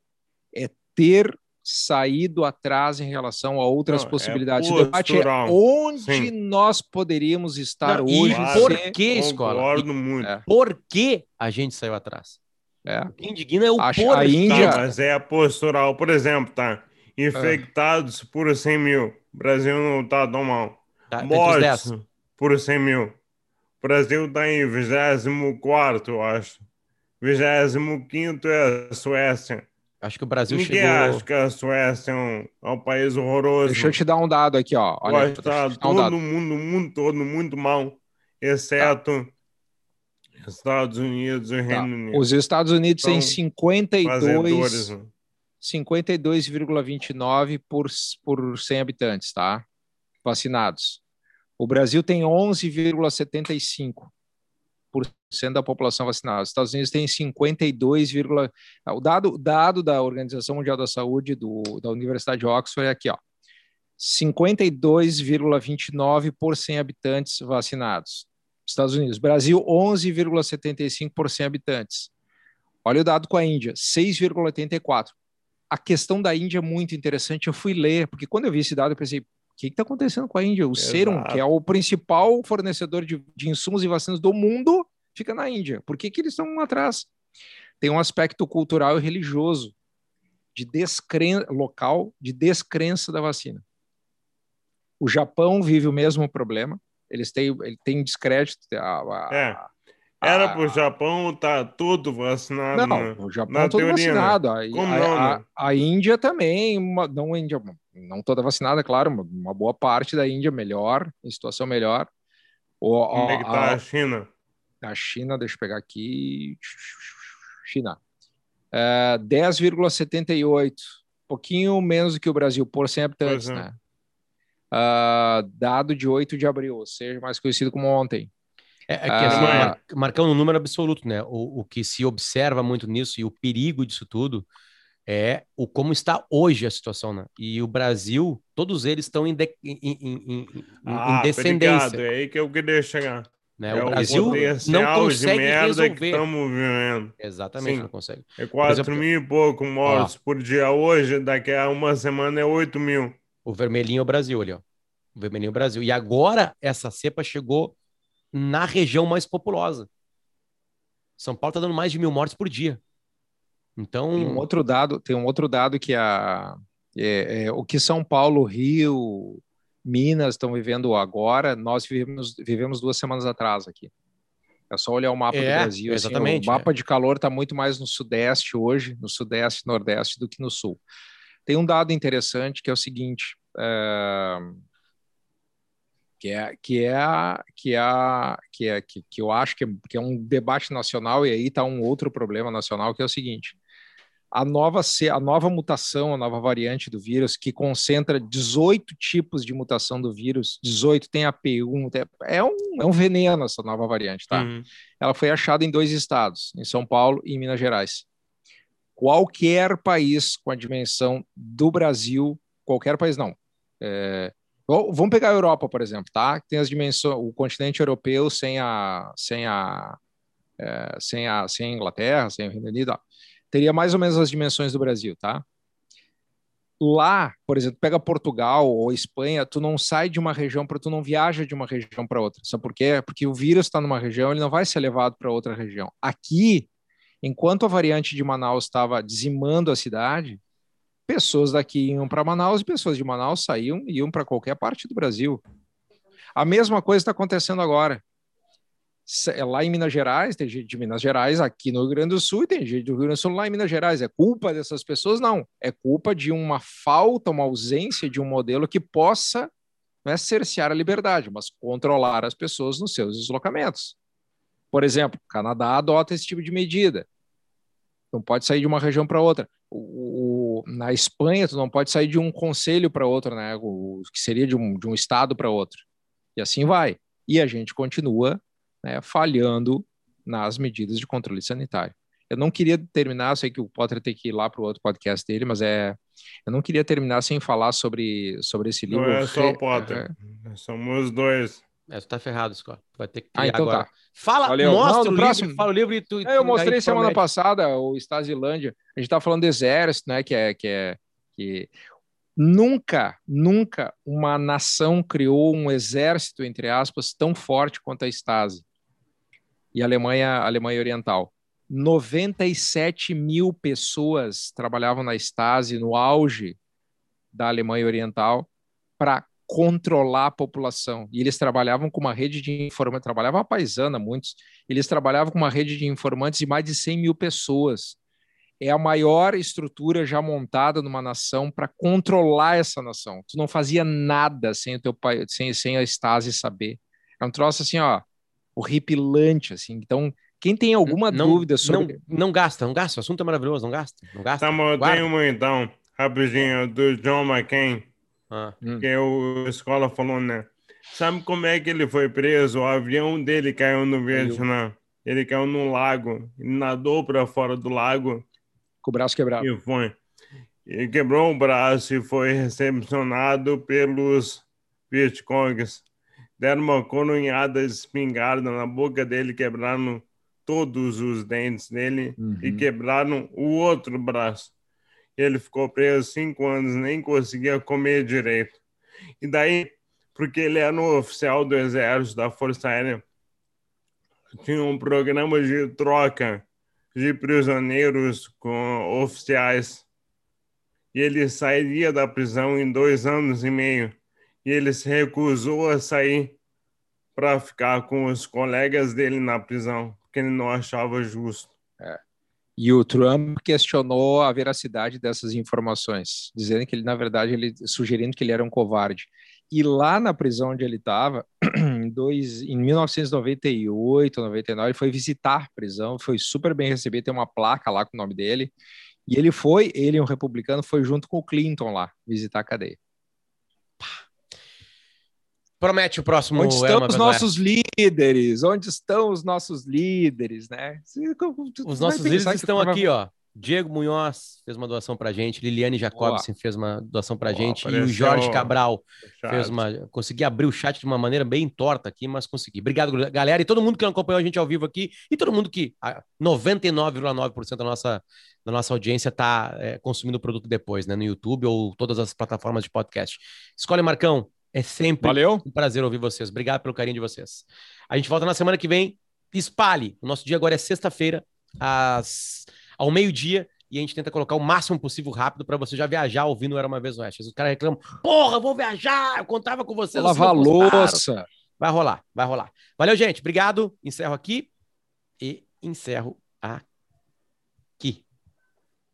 É ter saído atrás em relação a outras não, é possibilidades. É o debate é onde Sim. nós poderíamos estar não, hoje. E por que, escola? muito. É. Por que a gente saiu atrás? É. O que indigna é o Acho, A Índia... Tá, mas é a postural. Por exemplo, tá? Infectados é. por 100 mil. O Brasil não está tão mal. Tá, Mortos por 100 mil. O Brasil está em 24, eu acho. 25 é a Suécia. Acho que o Brasil Ninguém chegou... acha que a Suécia é um, é um país horroroso. Deixa eu te dar um dado aqui, ó. Olha, tá todo um mundo, mundo todo muito mal, exceto tá. Estados Unidos e tá. Reino Unido. Os Estados Unidos têm 52... 52,29 por, por 100 habitantes, tá? Vacinados. O Brasil tem 11,75% da população vacinada. Os Estados Unidos tem 52, o dado, dado da Organização Mundial da Saúde do, da Universidade de Oxford é aqui, ó. 52,29 por 100 habitantes vacinados. Estados Unidos. Brasil, 11,75 por 100 habitantes. Olha o dado com a Índia, 6,84 a questão da Índia é muito interessante. Eu fui ler, porque quando eu vi esse dado, eu pensei, o que está acontecendo com a Índia? O Exato. Serum, que é o principal fornecedor de, de, insumos e vacinas do mundo, fica na Índia. Por que, que eles estão atrás? Tem um aspecto cultural e religioso de descrença local de descrença da vacina. O Japão vive o mesmo problema. Eles têm, ele tem descrédito. A, a, é. Era pro Japão tá todo vacinado. Não, o Japão Na todo teoria, né? vacinado. A, Como a, não, a, né? a, Índia também, uma, não a Índia, não toda vacinada, claro, uma, uma, boa parte da Índia melhor, em situação melhor. O, Como é que tá a, China? A China, deixa eu pegar aqui. China. É, 10,78. Pouquinho menos do que o Brasil, por 100 habitantes, é. né? Uh, dado de 8 de abril, ou seja, mais conhecido como ontem. É, é que assim, ah, marcando um número absoluto, né? O, o que se observa muito nisso e o perigo disso tudo é o como está hoje a situação, né? E o Brasil, todos eles estão em, de, em, em, em, ah, descendência. Obrigado, é aí que eu queria chegar. Né? É o Brasil não consegue resolver. Que estamos vivendo. Exatamente, Sim. não consegue. É 4 exemplo, mil e pouco mortos ó, por dia hoje, daqui a uma semana é 8 mil. O vermelhinho é o Brasil ali, ó. O vermelhinho é o Brasil. E agora essa cepa chegou na região mais populosa. São Paulo está dando mais de mil mortes por dia. Então. Tem um outro dado, tem um outro dado que a, é, é, o que São Paulo, Rio, Minas estão vivendo agora, nós vivemos, vivemos duas semanas atrás aqui. É só olhar o mapa é, do Brasil. Exatamente. Assim, o mapa é. de calor está muito mais no sudeste hoje, no sudeste, nordeste, do que no sul. Tem um dado interessante que é o seguinte: é, que é que é que é que é que, que eu acho que é, que é um debate nacional e aí está um outro problema nacional que é o seguinte a nova a nova mutação a nova variante do vírus que concentra 18 tipos de mutação do vírus 18 tem a P1 é um é um veneno essa nova variante tá uhum. ela foi achada em dois estados em São Paulo e em Minas Gerais qualquer país com a dimensão do Brasil qualquer país não é, Vamos pegar a Europa, por exemplo, tá? Tem as dimensões, o continente europeu sem a, sem a, é, sem a, sem a Inglaterra, sem o Reino Unido, ó, teria mais ou menos as dimensões do Brasil, tá? Lá, por exemplo, pega Portugal ou Espanha, tu não sai de uma região para tu não viaja de uma região para outra. Sabe por quê? Porque o vírus está numa região, ele não vai ser levado para outra região. Aqui, enquanto a variante de Manaus estava dizimando a cidade, pessoas daqui iam para Manaus e pessoas de Manaus saíam e iam para qualquer parte do Brasil. A mesma coisa está acontecendo agora. É lá em Minas Gerais, tem gente de Minas Gerais aqui no Rio Grande do Sul e tem gente do Rio Grande do Sul lá em Minas Gerais. É culpa dessas pessoas? Não. É culpa de uma falta, uma ausência de um modelo que possa não é cercear a liberdade, mas controlar as pessoas nos seus deslocamentos. Por exemplo, o Canadá adota esse tipo de medida. Não pode sair de uma região para outra. O, o, na Espanha, tu não pode sair de um conselho para outro, né? O, que seria de um, de um estado para outro. E assim vai. E a gente continua né, falhando nas medidas de controle sanitário. Eu não queria terminar, sei que o Potter tem que ir lá para o outro podcast dele, mas é, eu não queria terminar sem falar sobre, sobre esse livro. Não é só o Potter, é... somos dois. É, tu tá ferrado, Scott. Vai ter que ah, então agora. Tá. Fala, Valeu. mostra não, o próximo... livro, fala o livro e tu... É, eu mostrei semana promete. passada o Stazilândia. A gente tá falando do exército, né, que é... Que é que... Nunca, nunca uma nação criou um exército, entre aspas, tão forte quanto a Stasi e Alemanha, Alemanha Oriental. 97 mil pessoas trabalhavam na Stasi no auge da Alemanha Oriental para controlar a população. E eles trabalhavam com uma rede de informantes, trabalhavam a paisana, muitos, eles trabalhavam com uma rede de informantes de mais de 100 mil pessoas. É a maior estrutura já montada numa nação para controlar essa nação. Tu não fazia nada sem o teu pai, sem, sem a Stasi saber. É um troço assim, ó, horripilante, assim. Então, quem tem alguma não, dúvida sobre... Não, não gasta, não gasta. O assunto é maravilhoso, não gasta. Não gasta. Tá, tem uma então, rapidinho, do John McCain ah. Que o escola falou, né? Sabe como é que ele foi preso? O avião dele caiu no Vietnã. Ele caiu no lago, nadou para fora do lago. Com o braço quebrado. E foi. E quebrou o braço e foi recepcionado pelos Vietcongs. Deram uma coronhada espingarda na boca dele, quebraram todos os dentes dele uhum. e quebraram o outro braço. Ele ficou preso cinco anos, nem conseguia comer direito. E daí, porque ele era um oficial do exército, da Força Aérea, tinha um programa de troca de prisioneiros com oficiais. E ele sairia da prisão em dois anos e meio. E ele se recusou a sair para ficar com os colegas dele na prisão que ele não achava justo. É. E o Trump questionou a veracidade dessas informações, dizendo que ele, na verdade, ele sugerindo que ele era um covarde. E lá na prisão onde ele estava, em, em 1998, 99, ele foi visitar a prisão, foi super bem recebido, tem uma placa lá com o nome dele. E ele foi, ele, um republicano, foi junto com o Clinton lá visitar a cadeia. Promete o próximo. Onde estão os nossos líderes? Onde estão os nossos líderes, né? Os nossos líderes estão aqui, ó. Diego Munhoz fez uma doação pra gente, Liliane Jacobson fez uma doação pra gente e o Jorge Cabral fez uma. Consegui abrir o chat de uma maneira bem torta aqui, mas consegui. Obrigado, galera, e todo mundo que acompanhou a gente ao vivo aqui e todo mundo que 99,9% da nossa, da nossa audiência tá é, consumindo o produto depois, né? No YouTube ou todas as plataformas de podcast. Escolhe Marcão, é sempre Valeu. um prazer ouvir vocês. Obrigado pelo carinho de vocês. A gente volta na semana que vem. Espalhe. O nosso dia agora é sexta-feira, às ao meio-dia e a gente tenta colocar o máximo possível rápido para você já viajar ouvindo Era Uma Vez no Oeste. Os caras reclamam, porra, vou viajar, eu contava com vocês. Vou lavar louça. Vai rolar, vai rolar. Valeu, gente, obrigado. Encerro aqui e encerro aqui.